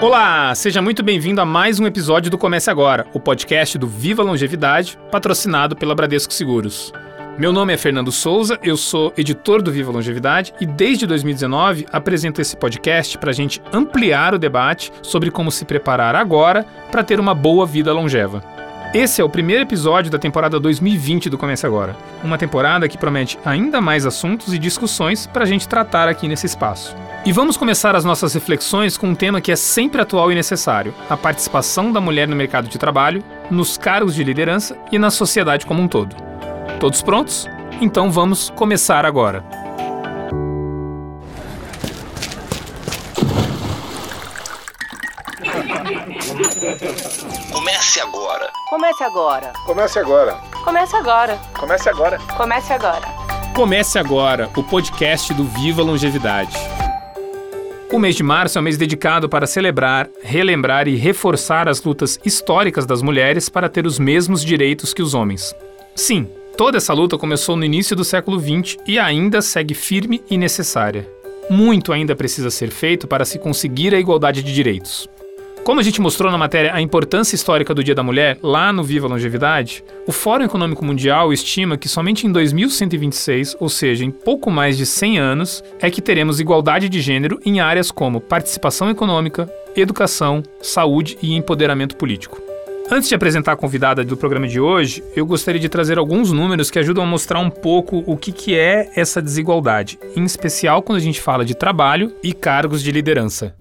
Olá, seja muito bem-vindo a mais um episódio do Comece Agora, o podcast do Viva Longevidade, patrocinado pela Bradesco Seguros. Meu nome é Fernando Souza, eu sou editor do Viva Longevidade e desde 2019 apresento esse podcast para a gente ampliar o debate sobre como se preparar agora para ter uma boa vida longeva. Esse é o primeiro episódio da temporada 2020 do Comece Agora, uma temporada que promete ainda mais assuntos e discussões para a gente tratar aqui nesse espaço. E vamos começar as nossas reflexões com um tema que é sempre atual e necessário: a participação da mulher no mercado de trabalho, nos cargos de liderança e na sociedade como um todo. Todos prontos? Então vamos começar agora. Comece agora. Comece agora. Comece agora. Comece agora. Comece agora. Comece agora. Comece agora o podcast do Viva Longevidade. O mês de março é um mês dedicado para celebrar, relembrar e reforçar as lutas históricas das mulheres para ter os mesmos direitos que os homens. Sim, toda essa luta começou no início do século XX e ainda segue firme e necessária. Muito ainda precisa ser feito para se conseguir a igualdade de direitos. Como a gente mostrou na matéria a importância histórica do Dia da Mulher, lá no Viva Longevidade, o Fórum Econômico Mundial estima que somente em 2126, ou seja, em pouco mais de 100 anos, é que teremos igualdade de gênero em áreas como participação econômica, educação, saúde e empoderamento político. Antes de apresentar a convidada do programa de hoje, eu gostaria de trazer alguns números que ajudam a mostrar um pouco o que, que é essa desigualdade, em especial quando a gente fala de trabalho e cargos de liderança.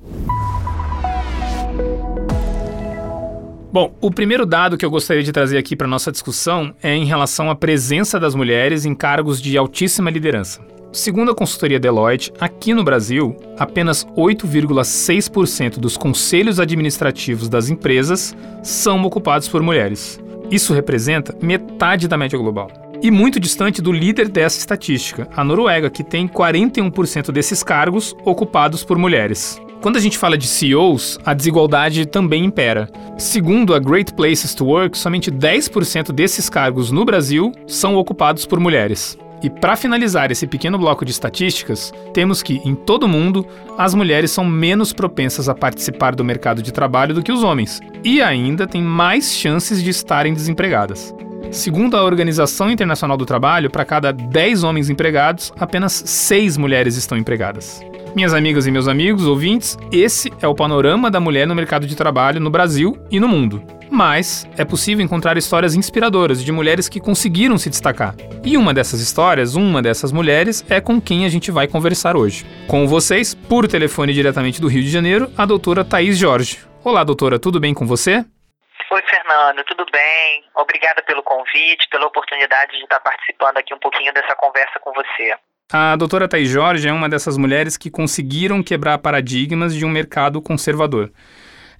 Bom, o primeiro dado que eu gostaria de trazer aqui para nossa discussão é em relação à presença das mulheres em cargos de altíssima liderança. Segundo a consultoria Deloitte, aqui no Brasil, apenas 8,6% dos conselhos administrativos das empresas são ocupados por mulheres. Isso representa metade da média global. E muito distante do líder dessa estatística, a Noruega, que tem 41% desses cargos ocupados por mulheres. Quando a gente fala de CEOs, a desigualdade também impera. Segundo a Great Places to Work, somente 10% desses cargos no Brasil são ocupados por mulheres. E para finalizar esse pequeno bloco de estatísticas, temos que, em todo o mundo, as mulheres são menos propensas a participar do mercado de trabalho do que os homens, e ainda têm mais chances de estarem desempregadas. Segundo a Organização Internacional do Trabalho, para cada 10 homens empregados, apenas 6 mulheres estão empregadas. Minhas amigas e meus amigos, ouvintes, esse é o panorama da mulher no mercado de trabalho no Brasil e no mundo. Mas é possível encontrar histórias inspiradoras de mulheres que conseguiram se destacar. E uma dessas histórias, uma dessas mulheres, é com quem a gente vai conversar hoje. Com vocês, por telefone diretamente do Rio de Janeiro, a doutora Thaís Jorge. Olá, doutora, tudo bem com você? Oi, Fernando, tudo bem? Obrigada pelo convite, pela oportunidade de estar participando aqui um pouquinho dessa conversa com você. A doutora Thaís Jorge é uma dessas mulheres que conseguiram quebrar paradigmas de um mercado conservador.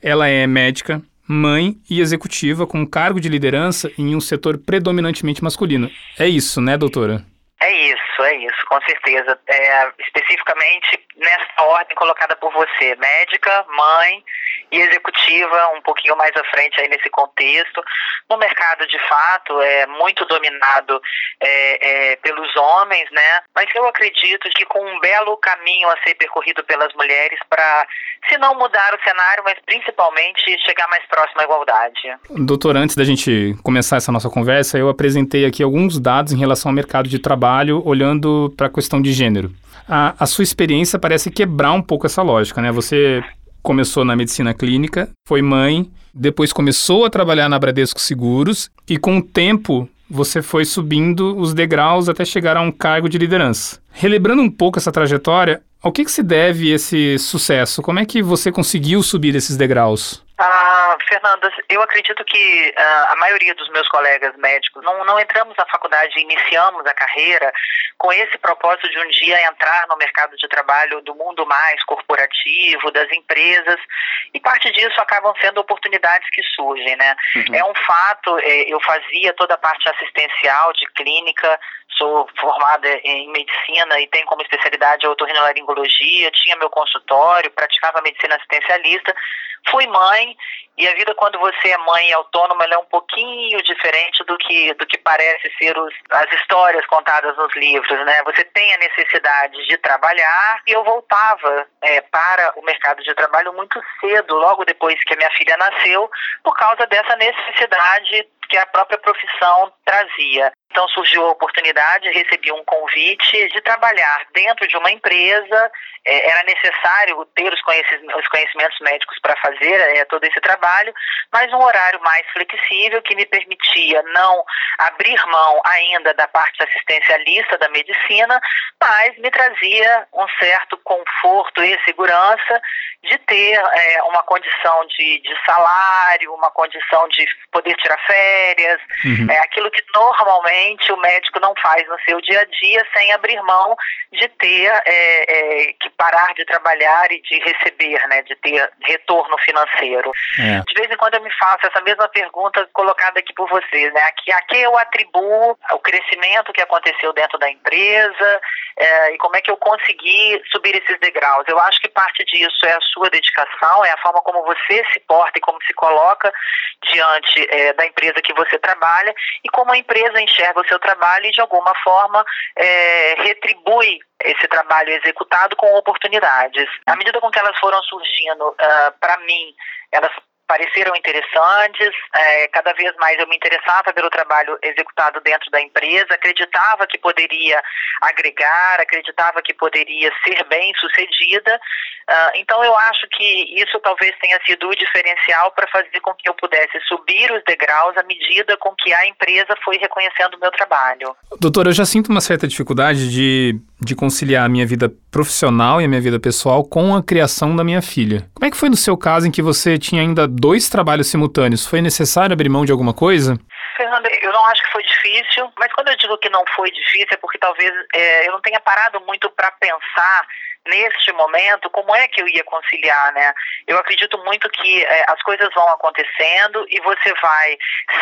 Ela é médica, mãe e executiva com cargo de liderança em um setor predominantemente masculino. É isso, né, doutora? É isso, é isso, com certeza. É, especificamente nessa ordem colocada por você, médica, mãe e executiva, um pouquinho mais à frente aí nesse contexto. No mercado, de fato, é muito dominado é, é, pelos homens, né? Mas eu acredito que com um belo caminho a ser percorrido pelas mulheres para, se não mudar o cenário, mas principalmente chegar mais próximo à igualdade. Doutor, antes da gente começar essa nossa conversa, eu apresentei aqui alguns dados em relação ao mercado de trabalho, olhando para a questão de gênero. A, a sua experiência parece quebrar um pouco essa lógica, né? Você começou na medicina clínica, foi mãe, depois começou a trabalhar na Bradesco Seguros e com o tempo você foi subindo os degraus até chegar a um cargo de liderança. Relembrando um pouco essa trajetória, ao que, que se deve esse sucesso? Como é que você conseguiu subir esses degraus? Ah, Fernanda, eu acredito que ah, a maioria dos meus colegas médicos não, não entramos na faculdade e iniciamos a carreira com esse propósito de um dia entrar no mercado de trabalho do mundo mais corporativo, das empresas, e parte disso acabam sendo oportunidades que surgem, né? Uhum. É um fato, é, eu fazia toda a parte assistencial de clínica, sou formada em medicina e tenho como especialidade a otorrinolaringologia, tinha meu consultório, praticava medicina assistencialista, Fui mãe e a vida quando você é mãe autônoma ela é um pouquinho diferente do que do que parece ser os, as histórias contadas nos livros, né? Você tem a necessidade de trabalhar e eu voltava é, para o mercado de trabalho muito cedo, logo depois que a minha filha nasceu, por causa dessa necessidade que a própria profissão trazia. Então surgiu a oportunidade, recebi um convite de trabalhar dentro de uma empresa. É, era necessário ter os conhecimentos, os conhecimentos médicos para fazer é, todo esse trabalho, mas um horário mais flexível que me permitia não abrir mão ainda da parte assistencialista da medicina, mas me trazia um certo conforto e segurança de ter é, uma condição de, de, salário, uma condição de poder tirar férias, uhum. é aquilo que normalmente o médico não faz no seu dia a dia sem abrir mão de ter é, é, que parar de trabalhar e de receber, né, de ter retorno financeiro. É. De vez em quando eu me faço essa mesma pergunta colocada aqui por vocês, né, a que, a que eu atribuo o crescimento que aconteceu dentro da empresa é, e como é que eu consegui subir esses degraus. Eu acho que parte disso é a sua dedicação, é a forma como você se porta e como se coloca diante é, da empresa que você trabalha e como a empresa enxerga o seu trabalho e de alguma forma é, retribui esse trabalho executado com oportunidades. À medida com que elas foram surgindo, uh, ah, para mim, elas pareceram interessantes. É, cada vez mais eu me interessava pelo trabalho executado dentro da empresa, acreditava que poderia agregar, acreditava que poderia ser bem sucedida. Uh, então eu acho que isso talvez tenha sido o diferencial para fazer com que eu pudesse subir os degraus à medida com que a empresa foi reconhecendo o meu trabalho. Doutora, eu já sinto uma certa dificuldade de, de conciliar a minha vida profissional e a minha vida pessoal com a criação da minha filha. Como é que foi no seu caso em que você tinha ainda dois trabalhos simultâneos? Foi necessário abrir mão de alguma coisa? Fernanda, eu não acho que foi difícil, mas quando eu digo que não foi difícil é porque talvez é, eu não tenha parado muito para pensar neste momento, como é que eu ia conciliar, né? Eu acredito muito que é, as coisas vão acontecendo e você vai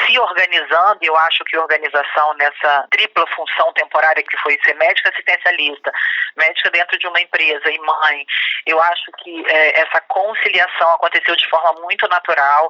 se organizando, eu acho que organização nessa tripla função temporária que foi ser médica assistencialista, médica dentro de uma empresa e mãe, eu acho que é, essa conciliação aconteceu de forma muito natural.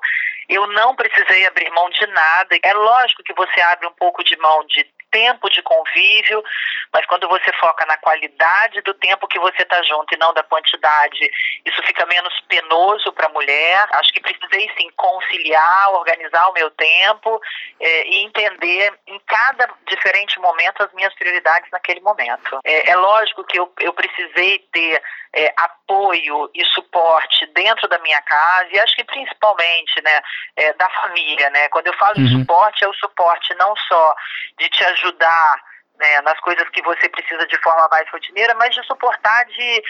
Eu não precisei abrir mão de nada. É lógico que você abre um pouco de mão de tempo de convívio, mas quando você foca na qualidade do tempo que você está junto e não da quantidade, isso fica menos penoso para a mulher. Acho que precisei sim conciliar, organizar o meu tempo é, e entender em cada diferente momento as minhas prioridades naquele momento. É, é lógico que eu, eu precisei ter é, apoio e suporte dentro da minha casa e acho que principalmente né, é, da família. Né? Quando eu falo uhum. de suporte, é o suporte não só de te ajudar né, nas coisas que você precisa de forma mais rotineira, mas de suportar, de,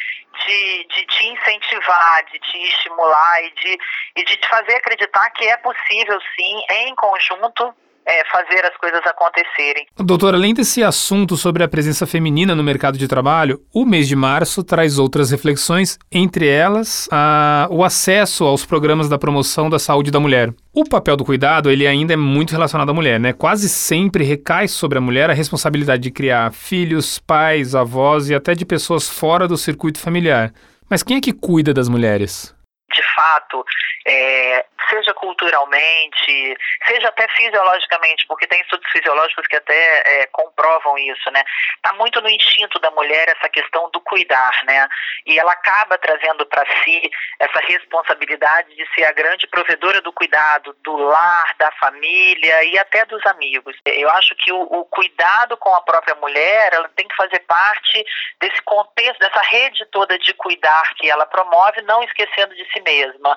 de, de te incentivar, de te estimular e de, e de te fazer acreditar que é possível sim, em conjunto, é, fazer as coisas acontecerem. Doutor, além desse assunto sobre a presença feminina no mercado de trabalho, o mês de março traz outras reflexões, entre elas a, o acesso aos programas da promoção da saúde da mulher. O papel do cuidado, ele ainda é muito relacionado à mulher, né? Quase sempre recai sobre a mulher a responsabilidade de criar filhos, pais, avós e até de pessoas fora do circuito familiar. Mas quem é que cuida das mulheres? De fato, é, seja culturalmente, seja até fisiologicamente, porque tem estudos fisiológicos que até é, comprovam isso, né? Está muito no instinto da mulher essa questão do cuidar, né? E ela acaba trazendo para si essa responsabilidade de ser a grande provedora do cuidado do lar, da família e até dos amigos. Eu acho que o, o cuidado com a própria mulher, ela tem que fazer parte desse contexto, dessa rede toda de cuidar que ela promove, não esquecendo de si mesma.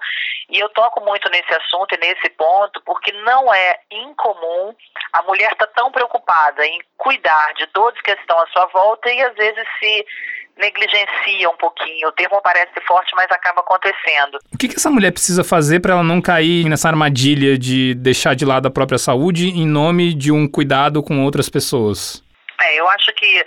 E eu toco muito nesse assunto e nesse ponto, porque não é incomum a mulher estar tá tão preocupada em cuidar de todos que estão à sua volta e às vezes se negligencia um pouquinho. O termo parece forte, mas acaba acontecendo. O que, que essa mulher precisa fazer para ela não cair nessa armadilha de deixar de lado a própria saúde em nome de um cuidado com outras pessoas? É, eu acho que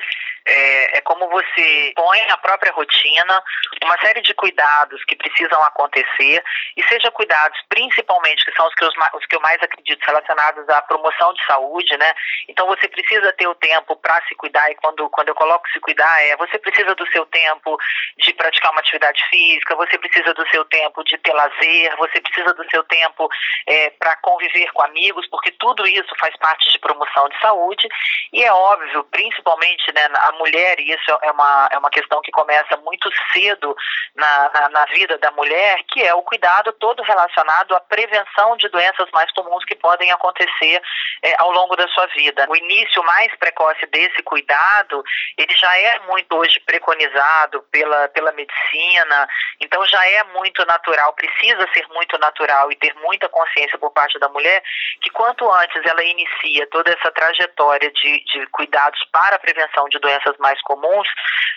É, é como você põe a própria rotina, uma série de cuidados que precisam acontecer, e seja cuidados principalmente, que são os que, os, os que eu mais acredito, relacionados à promoção de saúde, né? Então você precisa ter o tempo para se cuidar, e quando, quando eu coloco se cuidar, é você precisa do seu tempo de praticar uma atividade física, você precisa do seu tempo de ter lazer, você precisa do seu tempo é, para conviver com amigos, porque tudo isso faz parte de promoção de saúde, e é óbvio, principalmente né, a mulher, e isso é uma, é uma questão que começa muito cedo na, na, na vida da mulher, que é o cuidado todo relacionado à prevenção de doenças mais comuns que podem acontecer é, ao longo da sua vida. O início mais precoce desse cuidado, ele já é muito hoje preconizado pela, pela medicina, então já é muito natural, precisa ser muito natural e ter muita consciência por parte da mulher que quanto antes ela inicia toda essa trajetória de, de cuidados para a prevenção de doenças mais comuns,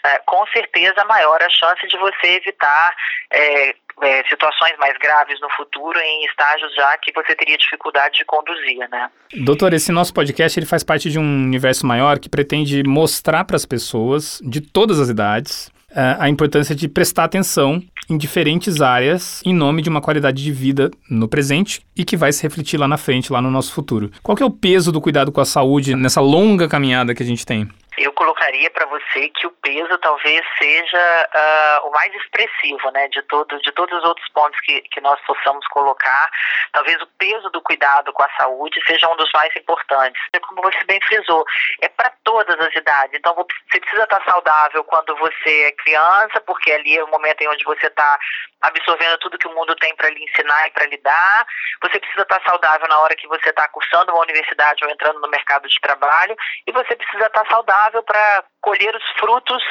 é, com certeza maior a chance de você evitar é, é, situações mais graves no futuro em estágios já que você teria dificuldade de conduzir, né? Doutor, esse nosso podcast ele faz parte de um universo maior que pretende mostrar para as pessoas de todas as idades é, a importância de prestar atenção em diferentes áreas em nome de uma qualidade de vida no presente e que vai se refletir lá na frente, lá no nosso futuro. Qual que é o peso do cuidado com a saúde nessa longa caminhada que a gente tem? Eu colocaria para você que o peso talvez seja uh, o mais expressivo, né, de todos de todos os outros pontos que, que nós possamos colocar. Talvez o peso do cuidado com a saúde seja um dos mais importantes. Como você bem frisou, é para todas as idades. Então você precisa estar saudável quando você é criança, porque ali é o momento em onde você está absorvendo tudo que o mundo tem para lhe ensinar e para lhe dar. Você precisa estar saudável na hora que você está cursando uma universidade ou entrando no mercado de trabalho. E você precisa estar saudável para colher os frutos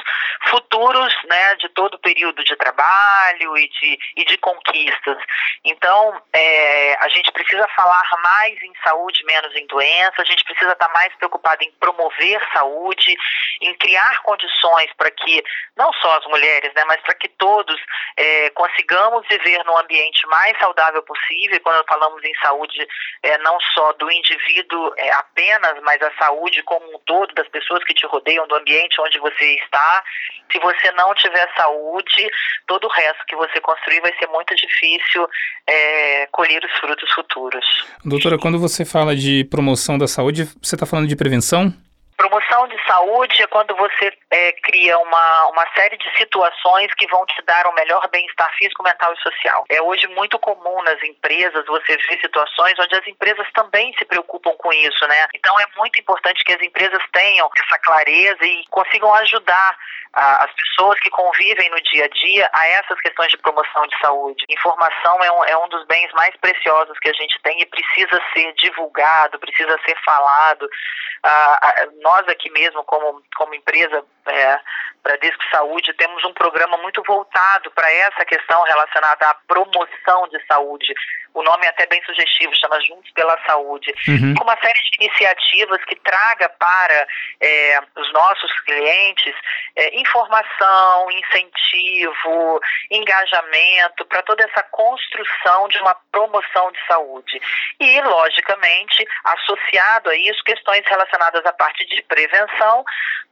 futuros né, de todo o período de trabalho e de, e de conquistas. Então, é, a gente precisa falar mais em saúde, menos em doença, a gente precisa estar mais preocupado em promover saúde, em criar condições para que, não só as mulheres, né, mas para que todos é, consigamos viver num ambiente mais saudável possível. Quando falamos em saúde, é, não só do indivíduo é, apenas, mas a saúde como um todo das pessoas que te rodeiam, do ambiente onde você está. Se você não tiver saúde, todo o resto que você construir vai ser muito difícil é, colher os frutos futuros. Doutora, quando você fala de promoção da saúde, você está falando de prevenção? Promoção de saúde é quando você é, cria uma, uma série de situações que vão te dar um melhor bem-estar físico, mental e social. É hoje muito comum nas empresas você ver situações onde as empresas também se preocupam com isso, né? Então é muito importante que as empresas tenham essa clareza e consigam ajudar a, as pessoas que convivem no dia a dia a essas questões de promoção de saúde. Informação é um, é um dos bens mais preciosos que a gente tem e precisa ser divulgado, precisa ser falado. Ah, nós aqui mesmo, como, como empresa é, Bradesco Saúde, temos um programa muito voltado para essa questão relacionada à promoção de saúde. O nome é até bem sugestivo, chama Juntos pela Saúde. Uhum. Com uma série de iniciativas que traga para é, os nossos clientes é, informação, incentivo, engajamento, para toda essa construção de uma promoção de saúde. E, logicamente, associado a isso, questões relacionadas à parte de prevenção,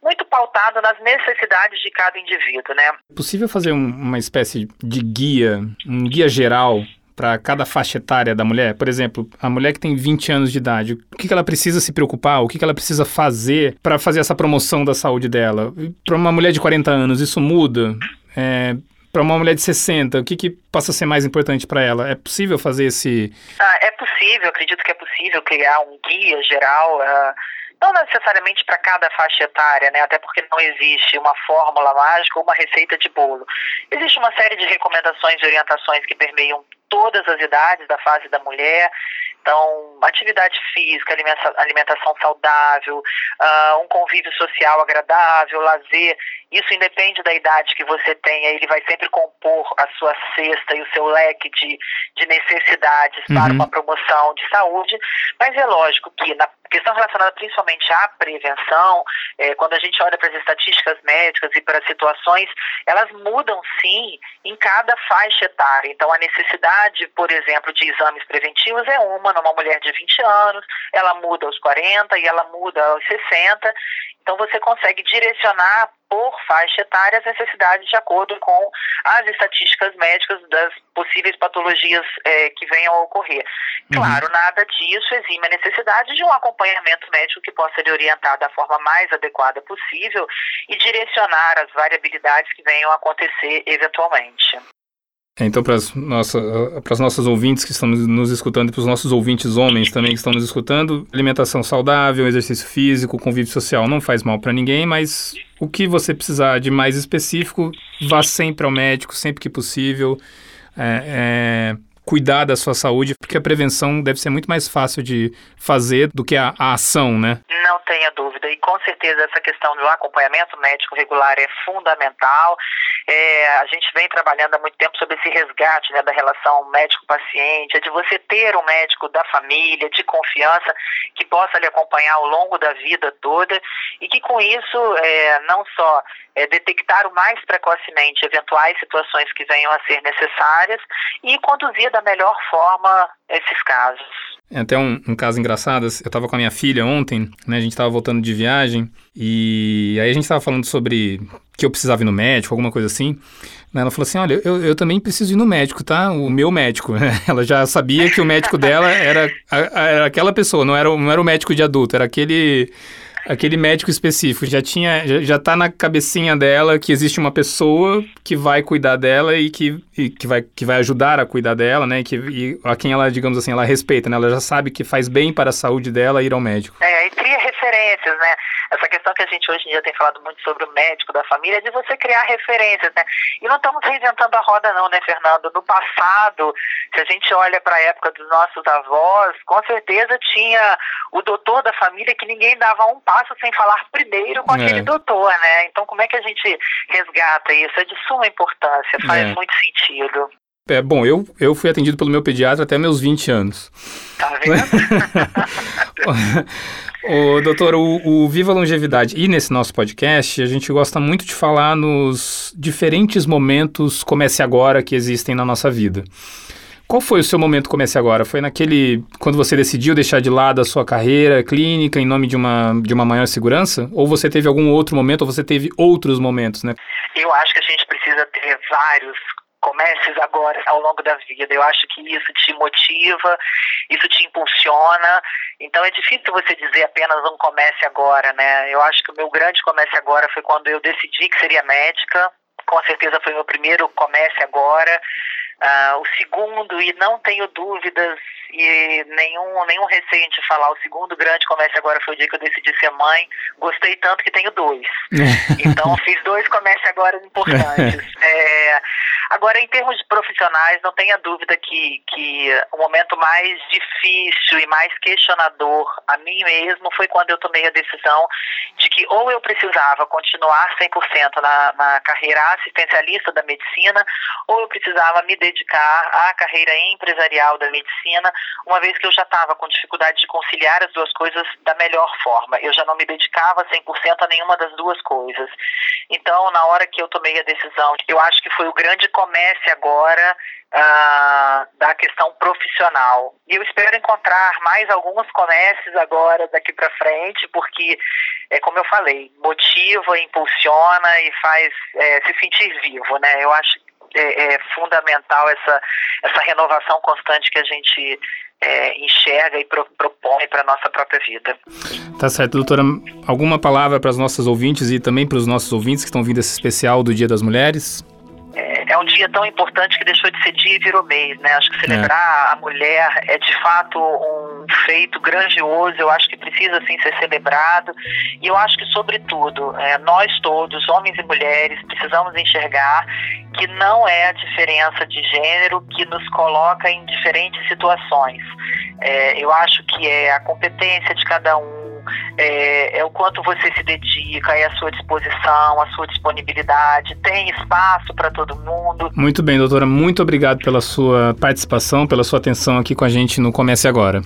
muito pautada nas necessidades de cada indivíduo, né? É possível fazer um, uma espécie de guia, um guia geral para cada faixa etária da mulher? Por exemplo, a mulher que tem 20 anos de idade, o que, ela precisa se preocupar? O que, que ela precisa fazer para fazer essa promoção da saúde dela? Para uma mulher de 40 anos, isso muda? É, para uma mulher de 60, o que, que passa a ser mais importante para ela? É possível fazer esse. Ah, é possível, acredito que é possível criar um guia geral. Uh não necessariamente para cada faixa etária, né? até porque não existe uma fórmula mágica ou uma receita de bolo. Existe uma série de recomendações e orientações que permeiam todas as idades da fase da mulher. Então, atividade física, alimentação saudável, uh, um convívio social agradável, lazer, isso independe da idade que você tenha, ele vai sempre compor a sua cesta e o seu leque de, de necessidades uhum. para uma promoção de saúde, mas é lógico que na questão relacionada principalmente à prevenção, é, quando a gente olha para as estatísticas médicas e para as situações, elas mudam sim em cada faixa etária. Então, a necessidade, por exemplo, de exames preventivos é uma numa mulher de 20 anos, ela muda aos 40 e ela muda aos 60. Então você consegue direcionar por faixa etária as necessidades de acordo com as estatísticas médicas das possíveis patologias é, que venham a ocorrer. Uhum. Claro, uhum. nada disso exime a necessidade de um acompanhamento médico que possa lhe orientar da forma mais adequada possível e direcionar as variabilidades que venham a acontecer eventualmente. É, então, para as nossa, nossas ouvintes que estão nos escutando e para os nossos ouvintes homens também que estão nos escutando, alimentação saudável, exercício físico, convívio social não faz mal para ninguém, mas o que você precisar de mais específico, vá sempre ao médico, sempre que possível. É, é cuidar da sua saúde, porque a prevenção deve ser muito mais fácil de fazer do que a, a ação, né? Não tenha dúvida. E com certeza essa questão do acompanhamento médico regular é fundamental. É, a gente vem trabalhando há muito tempo sobre esse resgate né, da relação médico-paciente, é de você ter um médico da família, de confiança, que possa lhe acompanhar ao longo da vida toda e que com isso é, não só é, detectar o mais precocemente eventuais situações que venham a ser necessárias e conduzir da melhor forma esses casos. É até um, um caso engraçado, eu estava com a minha filha ontem, né, a gente estava voltando de viagem, e aí a gente estava falando sobre que eu precisava ir no médico, alguma coisa assim, né, ela falou assim, olha, eu, eu também preciso ir no médico, tá? O meu médico, ela já sabia que o médico dela era, era aquela pessoa, não era, não era o médico de adulto, era aquele aquele médico específico já tinha já, já tá na cabecinha dela que existe uma pessoa que vai cuidar dela e que, e que, vai, que vai ajudar a cuidar dela, né? Que, e a quem ela, digamos assim, ela respeita, né? Ela já sabe que faz bem para a saúde dela ir ao médico. É, e questão que a gente hoje em dia tem falado muito sobre o médico da família é de você criar referências, né? E não estamos reinventando a roda não, né, Fernando? No passado, se a gente olha para a época dos nossos avós, com certeza tinha o doutor da família que ninguém dava um passo sem falar primeiro com é. aquele doutor, né? Então, como é que a gente resgata isso? É de suma importância, faz é. muito sentido. É, bom, eu, eu fui atendido pelo meu pediatra até meus 20 anos. Tá vendo? o, doutor, o, o, Viva Longevidade e nesse nosso podcast, a gente gosta muito de falar nos diferentes momentos Comece Agora que existem na nossa vida. Qual foi o seu momento Comece Agora? Foi naquele quando você decidiu deixar de lado a sua carreira clínica em nome de uma, de uma maior segurança? Ou você teve algum outro momento, ou você teve outros momentos, né? Eu acho que a gente precisa ter vários comeces agora ao longo da vida. Eu acho que isso te motiva, isso te impulsiona. Então é difícil você dizer apenas um comece agora, né? Eu acho que o meu grande comece agora foi quando eu decidi que seria médica. Com certeza foi meu primeiro comece agora. Uh, o segundo, e não tenho dúvidas e nenhum, nenhum receio de falar, o segundo grande comércio agora foi o dia que eu decidi ser mãe. Gostei tanto que tenho dois. então, fiz dois comércios agora importantes. é, agora, em termos de profissionais, não tenha dúvida que, que o momento mais difícil e mais questionador a mim mesmo foi quando eu tomei a decisão de que ou eu precisava continuar 100% na, na carreira assistencialista da medicina, ou eu precisava me dedicar à carreira empresarial da medicina, uma vez que eu já estava com dificuldade de conciliar as duas coisas da melhor forma. Eu já não me dedicava 100% a nenhuma das duas coisas. Então, na hora que eu tomei a decisão, eu acho que foi o grande comércio agora ah, da questão profissional. E eu espero encontrar mais alguns comércios agora daqui para frente, porque, é como eu falei, motiva, impulsiona e faz é, se sentir vivo, né? Eu acho é, é fundamental essa, essa renovação constante que a gente é, enxerga e pro, propõe para a nossa própria vida. Tá certo, doutora. Alguma palavra para as nossas ouvintes e também para os nossos ouvintes que estão vindo esse especial do Dia das Mulheres? É, um dia tão importante que deixou de ser dia e virou mês, né? Acho que celebrar é. a mulher é de fato um feito grandioso, eu acho que precisa assim ser celebrado e eu acho que sobretudo é, nós todos, homens e mulheres, precisamos enxergar que não é a diferença de gênero que nos coloca em diferentes situações. É, eu acho que é a competência de cada um, é, é, o quanto você se dedica, é a sua disposição, a sua disponibilidade, tem espaço para todo mundo. Muito bem, doutora, muito obrigado pela sua participação, pela sua atenção aqui com a gente no Comece Agora.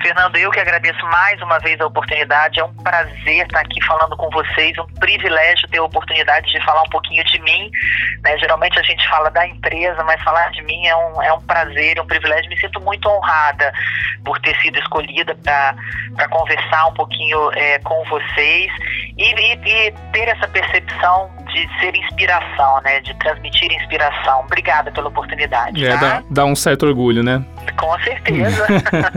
Fernando, eu que agradeço mais uma vez a oportunidade. É um prazer estar aqui falando com vocês, um privilégio ter a oportunidade de falar um pouquinho de mim. Né? Geralmente a gente fala da empresa, mas falar de mim é um, é um prazer, é um privilégio. Me sinto muito honrada por ter sido escolhida para conversar um pouquinho é, com vocês e, e, e, ter essa percepção de ser inspiração, né? De transmitir inspiração. Obrigada pela oportunidade. É, tá? dá, dá um certo orgulho, né? Com certeza.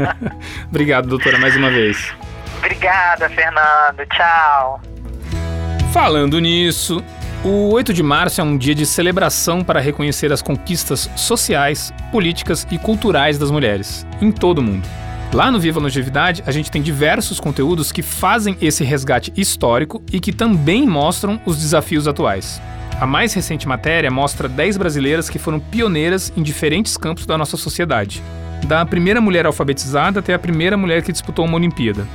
Obrigado, doutora, mais uma vez. Obrigada, Fernando. Tchau. Falando nisso, o 8 de março é um dia de celebração para reconhecer as conquistas sociais, políticas e culturais das mulheres, em todo o mundo. Lá no Viva Longevidade, a gente tem diversos conteúdos que fazem esse resgate histórico e que também mostram os desafios atuais. A mais recente matéria mostra 10 brasileiras que foram pioneiras em diferentes campos da nossa sociedade, da primeira mulher alfabetizada até a primeira mulher que disputou uma Olimpíada.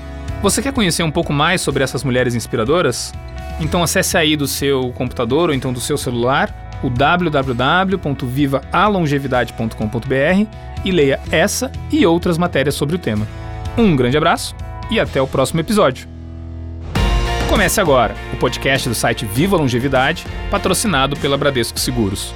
Você quer conhecer um pouco mais sobre essas mulheres inspiradoras? Então acesse aí do seu computador ou então do seu celular o www.vivaalongevidade.com.br e leia essa e outras matérias sobre o tema. Um grande abraço e até o próximo episódio. Comece agora o podcast do site Viva Longevidade, patrocinado pela Bradesco Seguros.